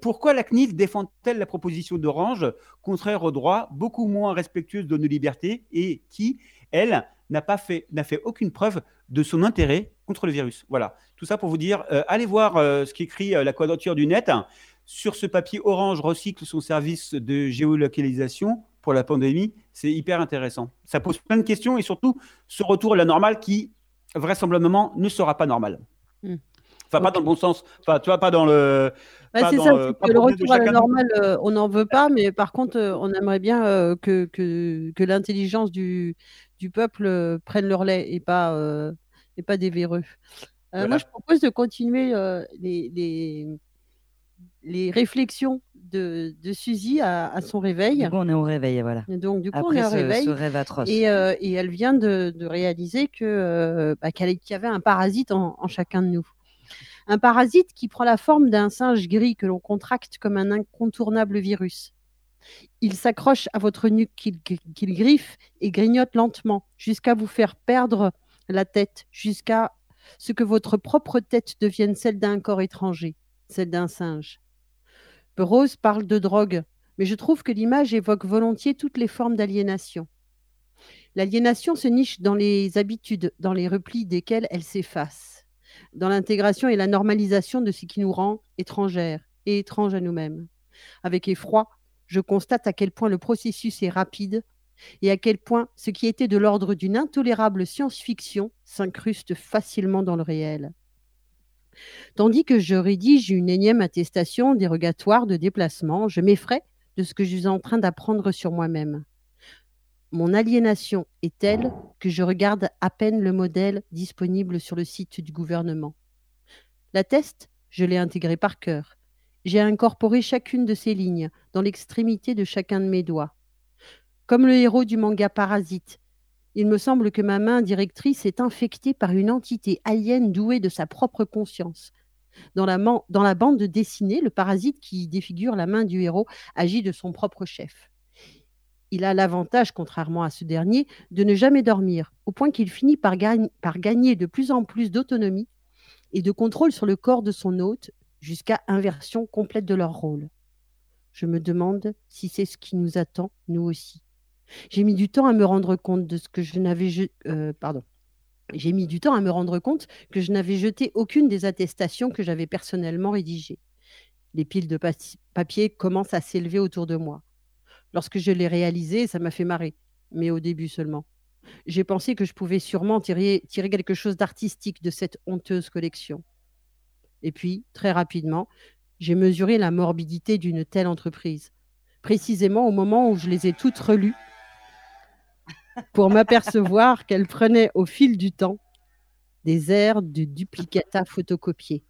Pourquoi la CNIL défend-elle la proposition d'Orange, contraire au droit, beaucoup moins respectueuse de nos libertés et qui, elle, n'a pas fait, n'a fait aucune preuve de son intérêt contre le virus? Voilà. Tout ça pour vous dire, euh, allez voir euh, ce qu'écrit euh, la quadrature du net. Sur ce papier, Orange recycle son service de géolocalisation pour la pandémie. C'est hyper intéressant. Ça pose plein de questions et surtout ce retour à la normale qui, vraisemblablement, ne sera pas normal. Hmm. Enfin, pas dans le bon sens. Enfin, tu vois, pas dans le. Bah, c'est ça, le retour à la normale, on n'en veut pas, mais par contre, on aimerait bien que, que, que l'intelligence du, du peuple prenne leur lait et pas, et pas des véreux. Euh, moi, je propose de continuer euh, les, les, les, réflexions de, de Suzy à, à, son réveil. Du coup, on est au réveil, voilà. Et donc, du coup, Après on est au ce, réveil. Ce rêve atroce. Et, euh, et elle vient de, de réaliser que bah, qu'il y avait un parasite en, en, chacun de nous. Un parasite qui prend la forme d'un singe gris que l'on contracte comme un incontournable virus. Il s'accroche à votre nuque qu'il qu griffe et grignote lentement jusqu'à vous faire perdre la tête, jusqu'à ce que votre propre tête devienne celle d'un corps étranger, celle d'un singe. Rose parle de drogue, mais je trouve que l'image évoque volontiers toutes les formes d'aliénation. L'aliénation se niche dans les habitudes, dans les replis desquels elle s'efface, dans l'intégration et la normalisation de ce qui nous rend étrangères et étranges à nous-mêmes. Avec effroi, je constate à quel point le processus est rapide, et à quel point ce qui était de l'ordre d'une intolérable science-fiction s'incruste facilement dans le réel. Tandis que je rédige une énième attestation dérogatoire de déplacement, je m'effraie de ce que je suis en train d'apprendre sur moi-même. Mon aliénation est telle que je regarde à peine le modèle disponible sur le site du gouvernement. La teste, je l'ai intégrée par cœur. J'ai incorporé chacune de ces lignes dans l'extrémité de chacun de mes doigts. Comme le héros du manga Parasite, il me semble que ma main directrice est infectée par une entité alien douée de sa propre conscience. Dans la, dans la, bande dessinée, le parasite qui défigure la main du héros agit de son propre chef. Il a l'avantage, contrairement à ce dernier, de ne jamais dormir, au point qu'il finit par, gagner de plus en plus d'autonomie et de contrôle sur le corps de son hôte, jusqu'à inversion complète de leur rôle. Je me demande si c'est ce qui nous attend, nous aussi. J'ai mis du temps à me rendre compte de ce que je n'avais euh. J'ai mis du temps à me rendre compte que je n'avais jeté aucune des attestations que j'avais personnellement rédigées. Les piles de papier commencent à s'élever autour de moi. Lorsque je l'ai réalisé, ça m'a fait marrer, mais au début seulement. J'ai pensé que je pouvais sûrement tirer, quelque chose d'artistique de cette honteuse collection. Et puis, très rapidement, j'ai mesuré la morbidité d'une telle entreprise, précisément au moment où je les ai toutes relues pour m'apercevoir qu'elle prenait au fil du temps des airs de duplicata photocopiés.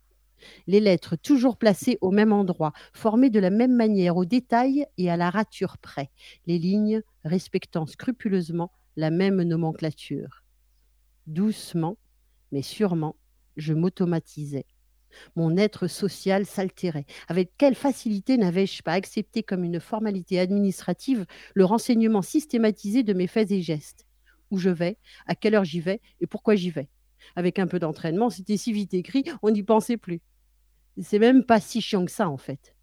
Les lettres toujours placées au même endroit, formées de la même manière au détail et à la rature près, les lignes respectant scrupuleusement la même nomenclature. Doucement, mais sûrement, je m'automatisais. Mon être social s'altérait. Avec quelle facilité n'avais-je pas accepté comme une formalité administrative le renseignement systématisé de mes faits et gestes? Où je vais, à quelle heure j'y vais? Et pourquoi j'y vais? Avec un peu d'entraînement, c'était si vite écrit, on n'y pensait plus. C'est même pas si chiant que ça, en fait.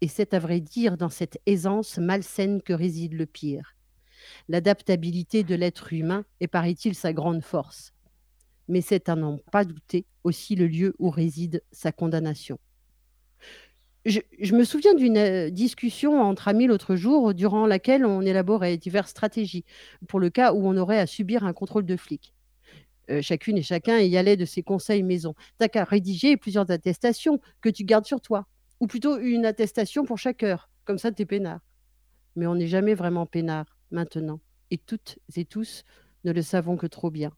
Et c'est à vrai dire dans cette aisance malsaine que réside le pire. L'adaptabilité de l'être humain est, paraît-il, sa grande force mais c'est à n'en pas douter aussi le lieu où réside sa condamnation. Je, me souviens d'une euh, discussion entre amis l'autre jour durant laquelle on élaborait diverses stratégies pour le cas où on aurait à subir un contrôle de flic. Euh, chacune et chacun y allait de ses conseils maison. T'as qu'à rédiger plusieurs attestations que tu gardes sur toi, ou plutôt une attestation pour chaque heure, comme ça t'es peinard. Mais on n'est jamais vraiment peinard maintenant, et toutes et tous ne le savons que trop bien.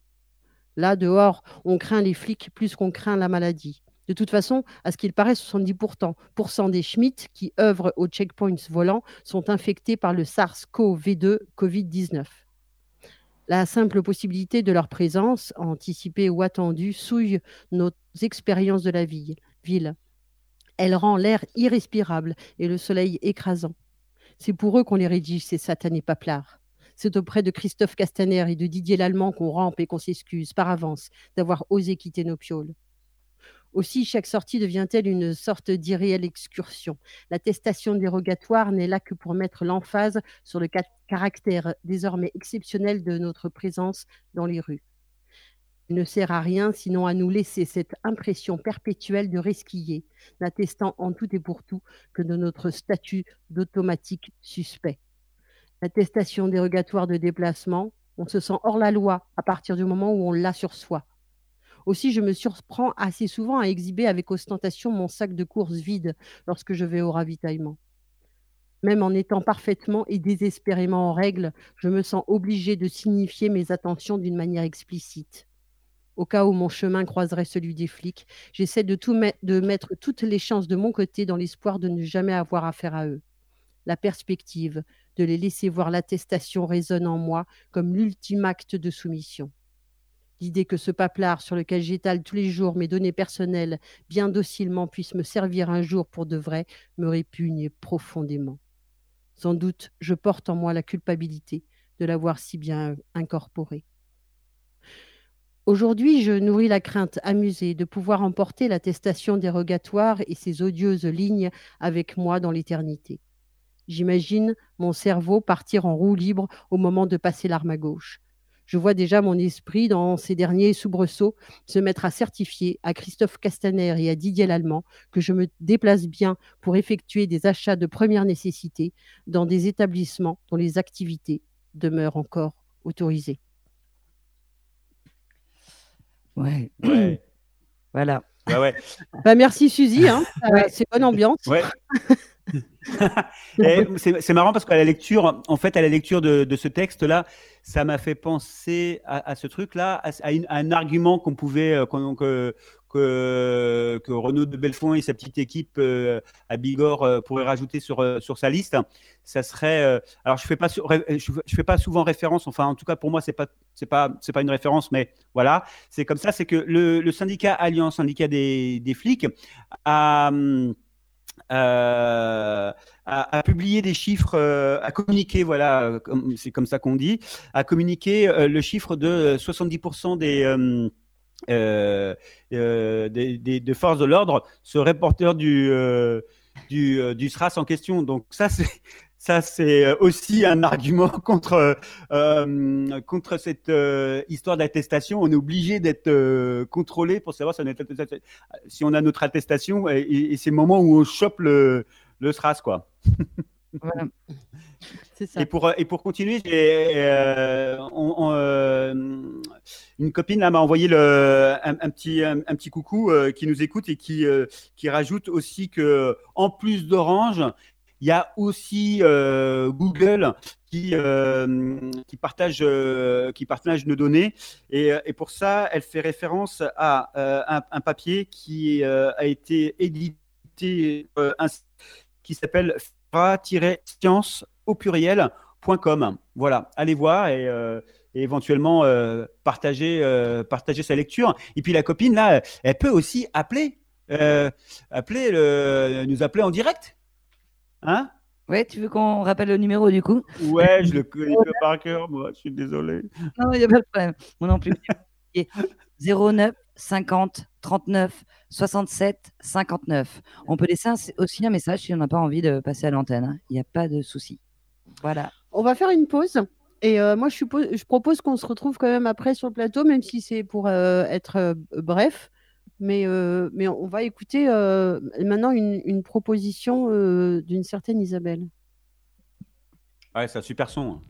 Là, dehors, on craint les flics plus qu'on craint la maladie. De toute façon, à ce qu'il paraît, 70% des Schmitt qui œuvrent aux checkpoints volants sont infectés par le SARS-CoV-2 Covid-19. La simple possibilité de leur présence, anticipée ou attendue, souille nos expériences de la ville. Elle rend l'air irrespirable et le soleil écrasant. C'est pour eux qu'on les rédige, ces satanés paplards. C'est auprès de Christophe Castaner et de Didier Lallemand qu'on rampe et qu'on s'excuse par avance d'avoir osé quitter nos pioles. Aussi, chaque sortie devient-elle une sorte d'irréelle excursion. L'attestation dérogatoire n'est là que pour mettre l'emphase sur le caractère désormais exceptionnel de notre présence dans les rues. Elle ne sert à rien sinon à nous laisser cette impression perpétuelle de resquiller, n'attestant en tout et pour tout que de notre statut d'automatique suspect l'attestation dérogatoire de déplacement, on se sent hors la loi à partir du moment où on l'a sur soi. Aussi, je me surprends assez souvent à exhiber avec ostentation mon sac de course vide lorsque je vais au ravitaillement. Même en étant parfaitement et désespérément en règle, je me sens obligée de signifier mes attentions d'une manière explicite. Au cas où mon chemin croiserait celui des flics, j'essaie de, de mettre toutes les chances de mon côté dans l'espoir de ne jamais avoir affaire à eux. La perspective, de les laisser voir l'attestation résonne en moi comme l'ultime acte de soumission. L'idée que ce paplard sur lequel j'étale tous les jours mes données personnelles bien docilement puisse me servir un jour pour de vrai me répugne profondément. Sans doute je porte en moi la culpabilité de l'avoir si bien incorporé. Aujourd'hui, je nourris la crainte amusée de pouvoir emporter l'attestation dérogatoire et ses odieuses lignes avec moi dans l'éternité. J'imagine mon cerveau partir en roue libre au moment de passer l'arme à gauche. Je vois déjà mon esprit, dans ces derniers soubresauts, se mettre à certifier à Christophe Castaner et à Didier Lallemand que je me déplace bien pour effectuer des achats de première nécessité dans des établissements dont les activités demeurent encore autorisées. Ouais. voilà. ouais. Bah, merci Suzy, hein. c'est bonne ambiance. C'est marrant parce qu'à la lecture, en fait, à la lecture de, ce texte-là, ça m'a fait penser à, ce truc-là, à, un argument qu'on pouvait, euh, que, Renaud de Belfond et sa petite équipe euh, à Bigorre euh, pourraient rajouter sur, sur sa liste. Ça serait, alors je fais pas, je, fais pas souvent référence, enfin en tout cas pour moi pas, c'est pas, c'est pas une référence, mais voilà, c'est comme ça, c'est que le, syndicat Alliance, syndicat des, des flics, a hum, euh, à, publier des chiffres, euh, à communiquer, voilà, c'est comme ça qu'on dit, à communiquer euh, le chiffre de 70% des euh, euh, des, forces de l'ordre ce reporter du, euh, du, du, SRAS en question. Donc ça, c'est ça, c'est aussi un argument contre, euh, contre cette histoire d'attestation. On est obligé d'être contrôlé pour savoir si on, est, si on a notre attestation et, et c'est le moment où on chope le, le SRAS. Quoi. Voilà. Et pour, et pour continuer, euh, euh, une copine m'a envoyé le, un, petit, un, petit coucou euh, qui nous écoute et qui, qui rajoute aussi que en plus d'Orange, il y a aussi Google qui, qui, partage, qui partage nos données. Et, pour ça, elle fait référence à un, papier qui a été édité, qui s'appelle fra-science au pluriel.com. Voilà, allez voir et, euh, éventuellement euh, partager, euh, partager sa lecture. Et puis la copine, là, elle peut aussi appeler, appeler le, nous appeler en direct. Hein? Ouais, tu veux qu'on rappelle le numéro du coup? Ouais, je le connais par cœur, moi, je suis désolé. Non, il n'y a pas de problème. Moi non plus. 09 50 39 67 59. On peut laisser aussi un message si on n'a pas envie de passer à l'antenne. Hein. Il n'y a pas de souci. Voilà. On va faire une pause. Et euh, moi, je, suppose, je propose qu'on se retrouve quand même après sur le plateau, même si c'est pour euh, être euh, bref. Mais, mais on va écouter maintenant une, une proposition d'une certaine Isabelle. Ouais, c'est un super son. Hein. '"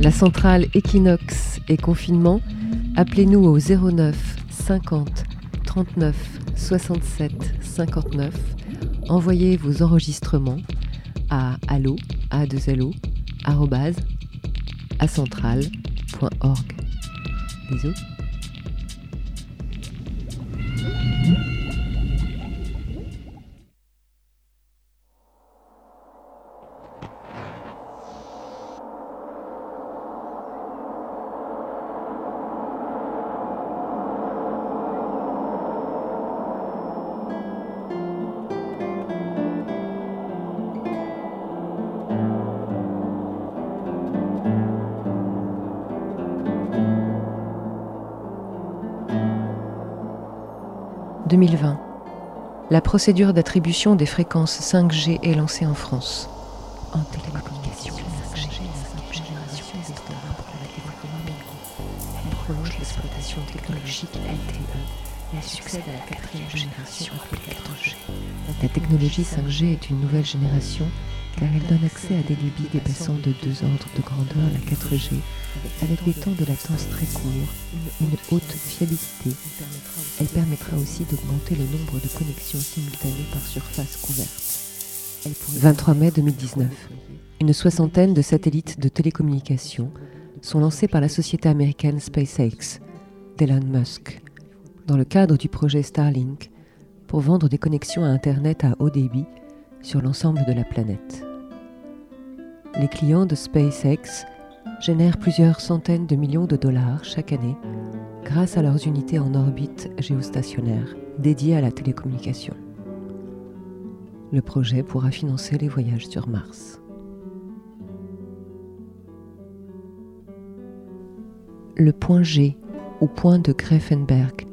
La centrale Equinox et confinement, appelez-nous au 09 50 39 67 59. Envoyez vos enregistrements à allo a 2 Bisous. La procédure d'attribution des fréquences 5G est lancée en France. En télécommunication, 5G est la génération des pour la téléphonie Elle prolonge l'exploitation technologique LTE et elle succède à la quatrième génération appelée 4G. La technologie 5G est une nouvelle génération car elle donne accès à des débits dépassant de deux ordres de grandeur la 4G, avec des temps de latence très courts, une haute fiabilité. Elle permettra aussi d'augmenter le nombre de connexions simultanées par surface couverte. 23 mai 2019. Une soixantaine de satellites de télécommunications sont lancés par la société américaine SpaceX d'Elon Musk dans le cadre du projet Starlink pour vendre des connexions à Internet à haut débit sur l'ensemble de la planète les clients de SpaceX génèrent plusieurs centaines de millions de dollars chaque année grâce à leurs unités en orbite géostationnaire dédiées à la télécommunication. Le projet pourra financer les voyages sur Mars. Le point G ou point de Greffenberg,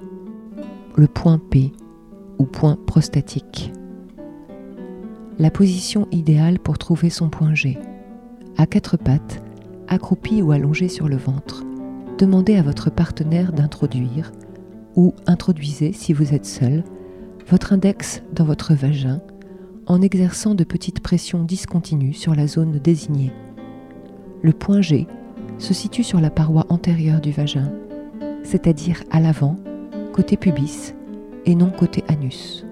le point P ou point prostatique. La position idéale pour trouver son point G à quatre pattes, accroupi ou allongé sur le ventre. Demandez à votre partenaire d'introduire, ou introduisez si vous êtes seul, votre index dans votre vagin en exerçant de petites pressions discontinues sur la zone désignée. Le point G se situe sur la paroi antérieure du vagin, c'est-à-dire à, l'avant, côté pubis, et non côté anus.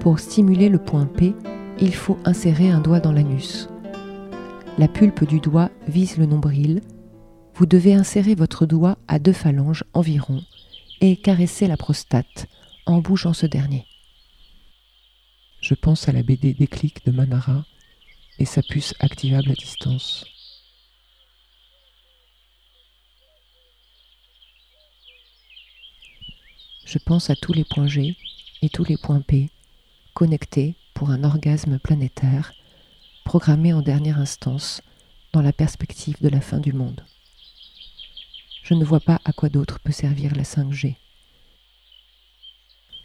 Pour stimuler le point P, il faut insérer un doigt dans l'anus. La pulpe du doigt vise le nombril. Vous devez insérer votre doigt à deux phalanges environ et caresser la prostate en bougeant ce dernier. Je pense à la BD Déclic de Manara et sa puce activable à distance. Je pense à tous les points G et tous les points P connectés pour un orgasme planétaire programmé en dernière instance dans la perspective de la fin du monde. Je ne vois pas à quoi d'autre peut servir la 5G.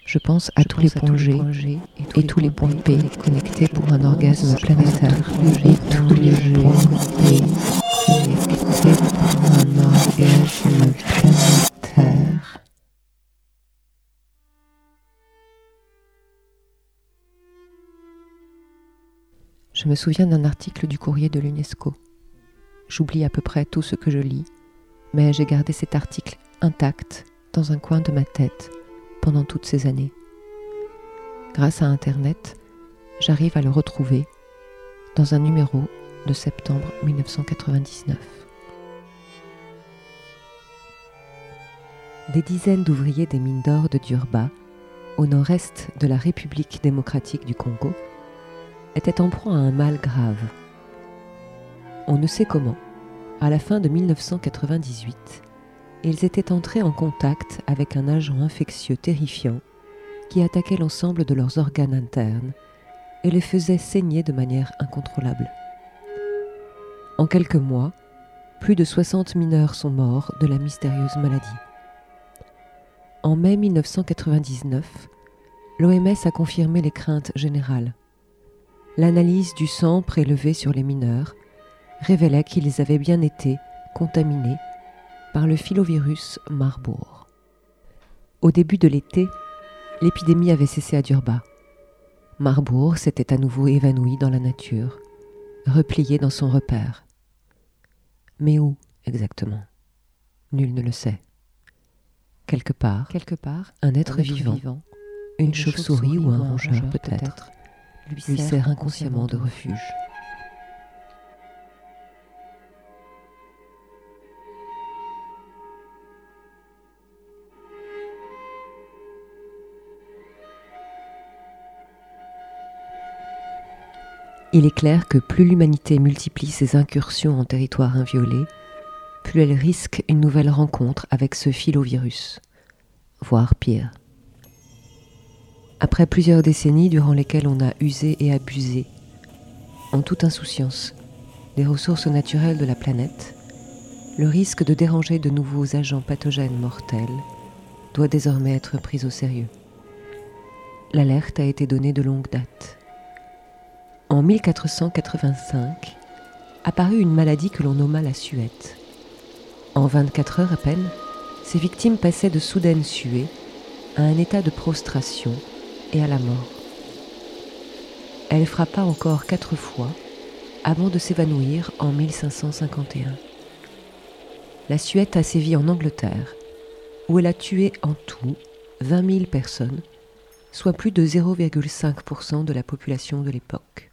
Je pense à, tous, les points G et tous les points P connectés pour un orgasme planétaire. Et tous les points P connectés pour un orgasme planétaire. Je me souviens d'un article du courrier de l'UNESCO. J'oublie à peu près tout ce que je lis, mais j'ai gardé cet article intact dans un coin de ma tête pendant toutes ces années. Grâce à Internet, j'arrive à le retrouver dans un numéro de septembre 1999. Des dizaines d'ouvriers des mines d'or de Durba, au nord-est de la République démocratique du Congo, étaient en proie à un mal grave. On ne sait comment, à la fin de 1998, ils étaient entrés en contact avec un agent infectieux terrifiant qui attaquait l'ensemble de leurs organes internes et les faisait saigner de manière incontrôlable. En quelques mois, plus de 60 mineurs sont morts de la mystérieuse maladie. En mai 1999, l'OMS a confirmé les craintes générales. L'analyse du sang prélevé sur les mineurs révélait qu'ils avaient bien été contaminés par le filovirus Marburg. Au début de l'été, l'épidémie avait cessé à Durba. Marbourg s'était à nouveau évanoui dans la nature, replié dans son repère. Mais où exactement? Nul ne le sait. Quelque part, quelque part, un être, vivant, une, chauve-souris ou un rongeur peut-être, lui sert inconsciemment de refuge. Il est clair que plus l'humanité multiplie ses incursions en territoire inviolé, plus elle risque une nouvelle rencontre avec ce filovirus, voire pire. Après plusieurs décennies durant lesquelles on a usé et abusé, en toute insouciance, des ressources naturelles de la planète, le risque de déranger de nouveaux agents pathogènes mortels doit désormais être pris au sérieux. L'alerte a été donnée de longue date. En 1485, apparut une maladie que l'on nomma la suette. En 24 heures à peine, ses victimes passaient de soudaines suées à un état de prostration et à la mort. Elle frappa encore quatre fois avant de s'évanouir en 1551. La suette a sévi en Angleterre, où elle a tué en tout 20 000 personnes, soit plus de 0,5% de la population de l'époque.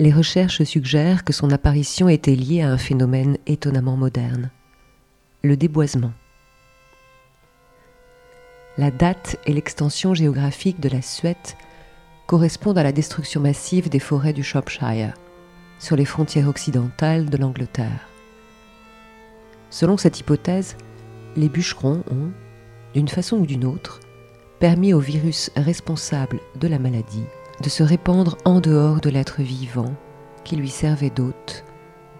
Les recherches suggèrent que son apparition était liée à un phénomène étonnamment moderne, le déboisement. La date et l'extension géographique de la Suède correspondent à la destruction massive des forêts du Shropshire, sur les frontières occidentales de l'Angleterre. Selon cette hypothèse, les bûcherons ont, d'une façon ou d'une autre, permis au virus responsable de la maladie de se répandre en dehors de l'être vivant qui lui servait d'hôte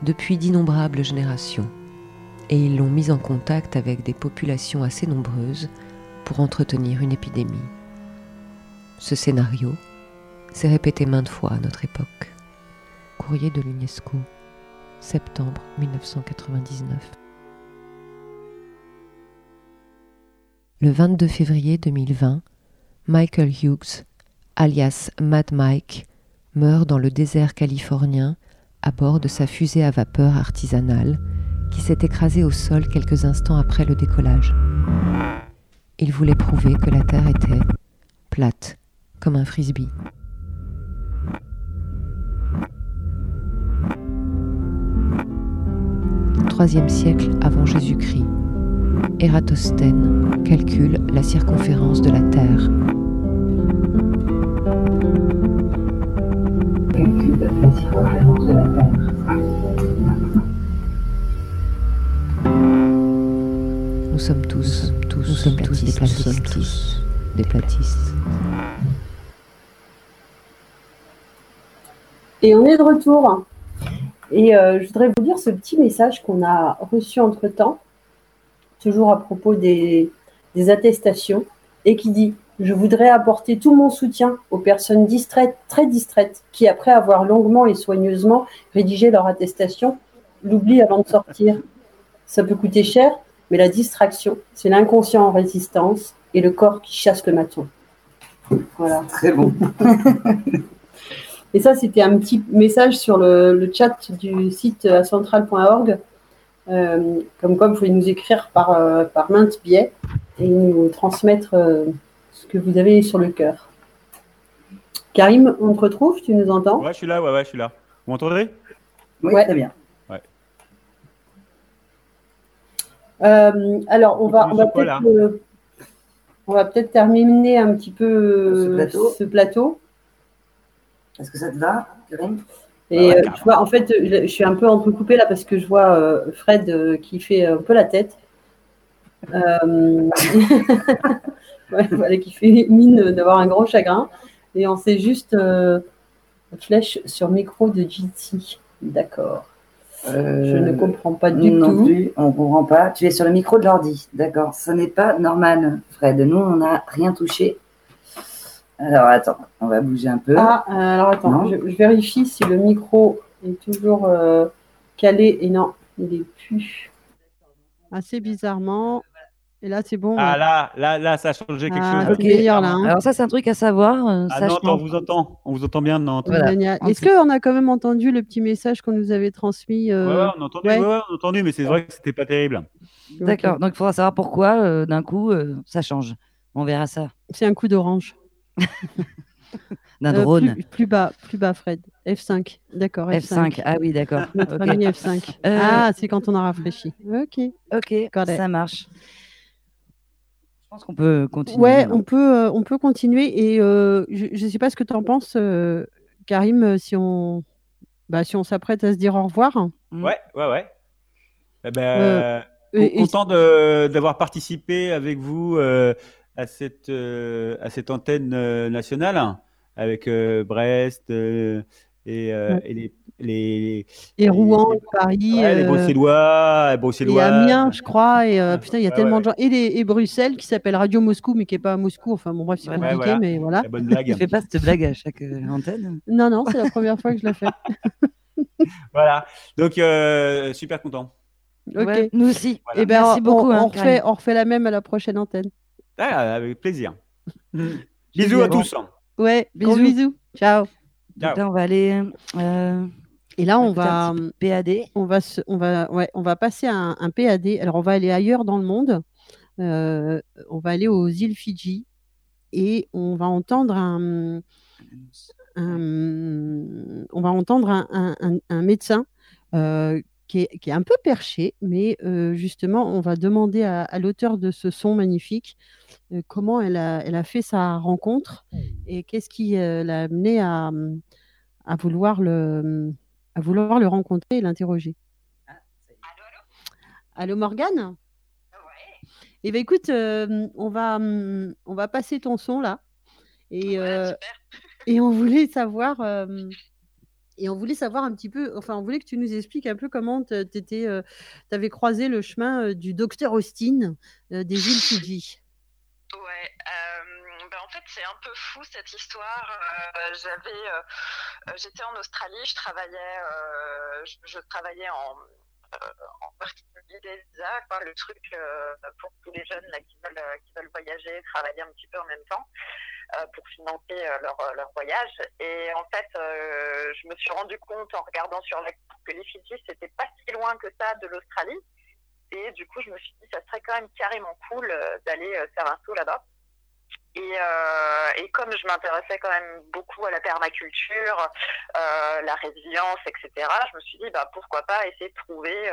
depuis d'innombrables générations, et ils l'ont mis en contact avec des populations assez nombreuses pour entretenir une épidémie. Ce scénario s'est répété maintes fois à notre époque. Courrier de l'UNESCO, septembre 1999. Le 22 février 2020, Michael Hughes alias Mad Mike, meurt dans le désert californien à bord de sa fusée à vapeur artisanale qui s'est écrasée au sol quelques instants après le décollage. Il voulait prouver que la Terre était plate, comme un frisbee. Troisième siècle avant Jésus-Christ, Ératosthène calcule la circonférence de la Terre Nous sommes tous, tous, sommes tous des platistes. Des platistes. Et on est de retour. Et euh, je voudrais vous dire ce petit message qu'on a reçu entre-temps, toujours à propos des, des attestations, et qui dit je voudrais apporter tout mon soutien aux personnes distraites, très distraites, qui, après avoir longuement et soigneusement rédigé leur attestation, l'oublient avant de sortir. Ça peut coûter cher, mais la distraction, c'est l'inconscient en résistance et le corps qui chasse le maton. Voilà. Très bon. et ça, c'était un petit message sur le, le chat du site central.org. Euh, comme quoi, vous pouvez nous écrire par, euh, par maintes biais et nous transmettre euh, que vous avez sur le cœur. Karim, on te retrouve Tu nous entends? Ouais, je suis là, ouais, ouais, je suis là. Vous m'entendez? Oui, Ouais. très bien. Ouais. Euh, alors, on va, on peut-être euh, on va peut-être terminer un petit peu euh, Ce plateau. ce plateau. Est-ce que ça te va, Karim? Et Ouais, euh, tu vois, en fait, je je suis un peu entrecoupée là parce que je vois euh, Fred euh, qui fait un peu la tête. Euh, voilà, qui fait mine d'avoir un gros chagrin. Et on sait juste euh, flèche sur micro de GT. D'accord. Je ne comprends pas du Euh, non tout. plus, on ne comprend pas. Tu es sur le micro de l'ordi, d'accord. Ce n'est pas normal, Fred. Nous, on n'a rien touché. Alors, attends, on va bouger un peu. Ah, euh, alors attends, je, je vérifie si le micro est toujours euh, calé. Et non, il est plus. Assez bizarrement. Et là, c'est bon. Ah là, là, là, ça a changé quelque Ah, chose. meilleur là. hein. Alors ça, c'est un truc à savoir. euh, Ah ça non, change. on vous entend. On vous entend bien, Nantes. Génial. Est-ce qu'on a quand même entendu le petit message qu'on nous avait transmis Ouais, euh, ouais, on a entendu, ouais. ouais, ouais, on a entendu, mais c'est vrai que c'était pas terrible. D'accord. Donc il faudra savoir pourquoi euh, d'un coup euh, ça change. On verra ça. C'est un coup d'orange. D'un Euh, drone. plus, plus bas, plus bas, Fred. F5. D'accord. F5. Ah oui, d'accord. Notre Ok. ami F5. Euh, Ah, c'est quand on a rafraîchi. Ok. Ok, Got it. ça marche. Pense qu'on peut continuer. Ouais, on peut, euh, on peut continuer. Et euh, je ne sais pas ce que tu en penses, euh, Karim, si on, bah, si on s'apprête à se dire au revoir. Ouais, ouais, ouais. Eh ben, Euh, content de- d'avoir participé avec vous euh, à, cette, euh, à cette antenne euh, nationale avec euh, Brest euh, et, euh, Ouais. et les, les, Et Rouen, les- et Paris. ouais, les euh, Bruxellois, les Et Bruxellois. Amiens, je crois. Et euh, putain, il y a tellement ouais. de gens. Et, les, et Bruxelles, qui s'appelle Radio Moscou, mais qui n'est pas à Moscou. Enfin, bon, bref, c'est Ouais, compliqué, voilà. mais voilà. La bonne blague. Tu fais pas cette blague à chaque antenne Non, non, c'est la première fois que je la fais. Voilà. Donc, euh, super content. Ok. Ouais, nous aussi. Voilà. Eh ben, Merci on- beaucoup, On, hein, refait, on refait la même à la prochaine antenne. Ah, avec plaisir. Génial. Bisous à tous. Ouais, Bisous. bisous. Ciao. Donc là, on va aller. euh, Et là, on va, PAD. on va, se- on va, ouais, on va passer à un, un PAD. Alors, on va aller ailleurs dans le monde. Euh, on va aller aux îles Fidji et on va entendre un, un- on va entendre un, un- un- un médecin euh, qui, est, qui est un peu perché, mais euh, justement, on va demander à, à l'auteur de ce son magnifique euh, comment elle a, elle a fait sa rencontre et qu'est-ce qui euh, l'a amené à, à, vouloir le, à vouloir le rencontrer et l'interroger. Allô Morgane? Eh bien écoute, euh, on, va, on va passer ton son là. Et, euh, et on voulait savoir... euh, et on voulait savoir un petit peu, enfin, on voulait que tu nous expliques un peu comment tu avais croisé le chemin euh, du docteur Austin euh, des îles Fidji. Ouais, euh, ben en fait c'est un peu fou cette histoire. Euh, j'avais, euh, j'étais en Australie, je travaillais, je, travaillais en, en particulier des quoi, le truc pour tous les jeunes là qui veulent, qui veulent voyager, travailler un petit peu en même temps pour financer leur, leur voyage. Et en fait, je me suis rendu compte en regardant sur la que les Fidji c'était pas si loin que ça de l'Australie. Et du coup, je me suis dit, ça serait quand même carrément cool euh, d'aller euh, faire un saut là-bas. Et, euh, et comme je m'intéressais quand même beaucoup à la permaculture, la résilience, etc., je me suis dit, bah, pourquoi pas essayer de trouver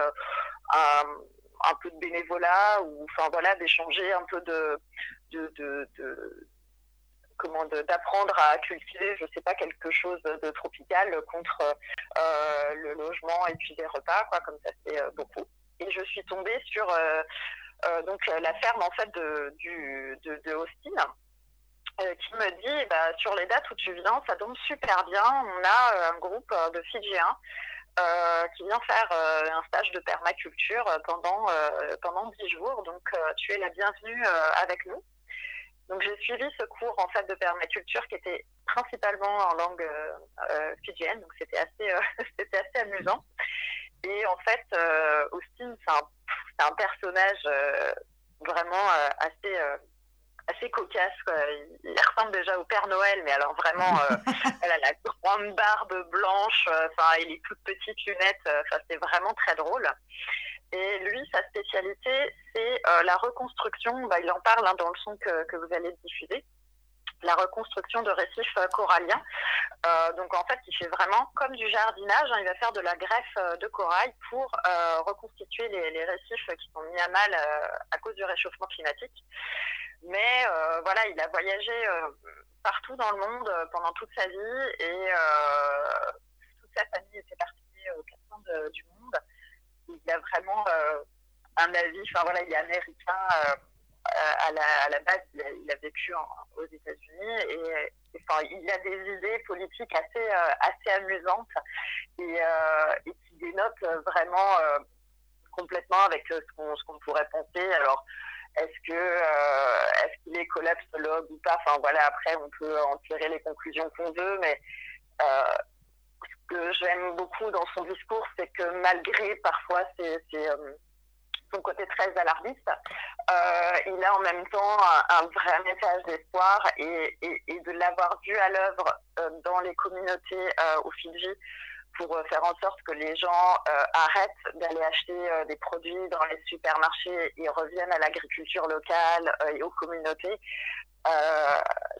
un, peu de bénévolat ou, enfin voilà, d'échanger un peu de, de, de, comment d'apprendre à cultiver, je sais pas, quelque chose de tropical contre le logement et puis des repas, quoi, comme ça c'est beaucoup. Et je suis tombée sur euh, donc la ferme en fait de, Austin, qui me dit bah, sur les dates où tu viens, ça tombe super bien. On a un groupe de Fidjiens qui vient faire un stage de permaculture pendant pendant dix jours. Donc tu es la bienvenue avec nous. Donc j'ai suivi ce cours en fait de permaculture qui était principalement en langue fidjienne, donc c'était assez c'était assez amusant. Et en fait, Austin c'est un, un, personnage vraiment assez assez cocasse. Quoi. Il ressemble déjà au Père Noël, mais alors vraiment, euh, elle a la grande barbe blanche, enfin, euh, il est toute petite lunette, enfin, c'est vraiment très drôle. Et lui, sa spécialité, c'est euh, la reconstruction, bah, il en parle hein, dans le son que, que, vous allez diffuser, la reconstruction de récifs coralliens. Euh, donc en fait, il fait vraiment comme du jardinage, hein, il va faire de la greffe de corail pour reconstituer les, récifs qui sont mis à mal à cause du réchauffement climatique. Mais euh, voilà, il a voyagé euh, partout dans le monde euh, pendant toute sa vie et toute sa famille était partie du monde. Il a vraiment un avis, enfin voilà, il est américain. À la, à, la, base, il a, vécu aux États-Unis et, et enfin, il a des idées politiques assez, assez amusantes et, qui dénotent vraiment complètement avec ce qu'on qu pourrait penser. Alors, est-ce que euh, est-ce qu'il est collapsologue ou pas? Enfin voilà, après on peut en tirer les conclusions qu'on veut, mais euh, ce que j'aime beaucoup dans son discours, c'est que malgré parfois euh, son côté très alarmiste, euh, il a en même temps un, vrai message d'espoir et, de l'avoir vu à l'œuvre euh, dans les communautés euh, au Fidji pour faire en sorte que les gens euh, arrêtent d'aller acheter euh, des produits dans les supermarchés et reviennent à l'agriculture locale euh, et aux communautés.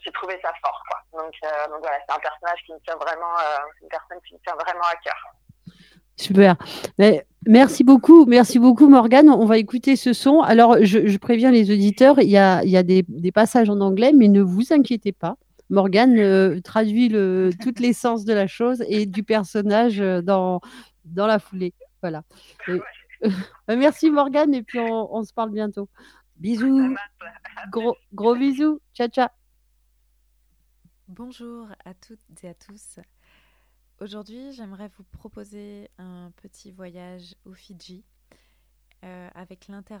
J'ai trouvé ça fort. Donc, donc voilà, c'est un personnage qui me tient vraiment, une personne qui me tient vraiment à cœur. Super. Mais merci beaucoup, merci beaucoup Morgane. On va écouter ce son. Alors, je, je préviens les auditeurs, il y a, il y a des, des passages en anglais, mais ne vous inquiétez pas. Morgane euh, traduit le, toute l'essence de la chose et du personnage dans, dans la foulée. Voilà. Et, euh, merci Morgane et puis on, on, se parle bientôt. Bisous. Gros, gros bisous. Ciao, ciao. Bonjour à toutes et à tous. Aujourd'hui, j'aimerais vous proposer un petit voyage aux Fidji euh, avec l'interview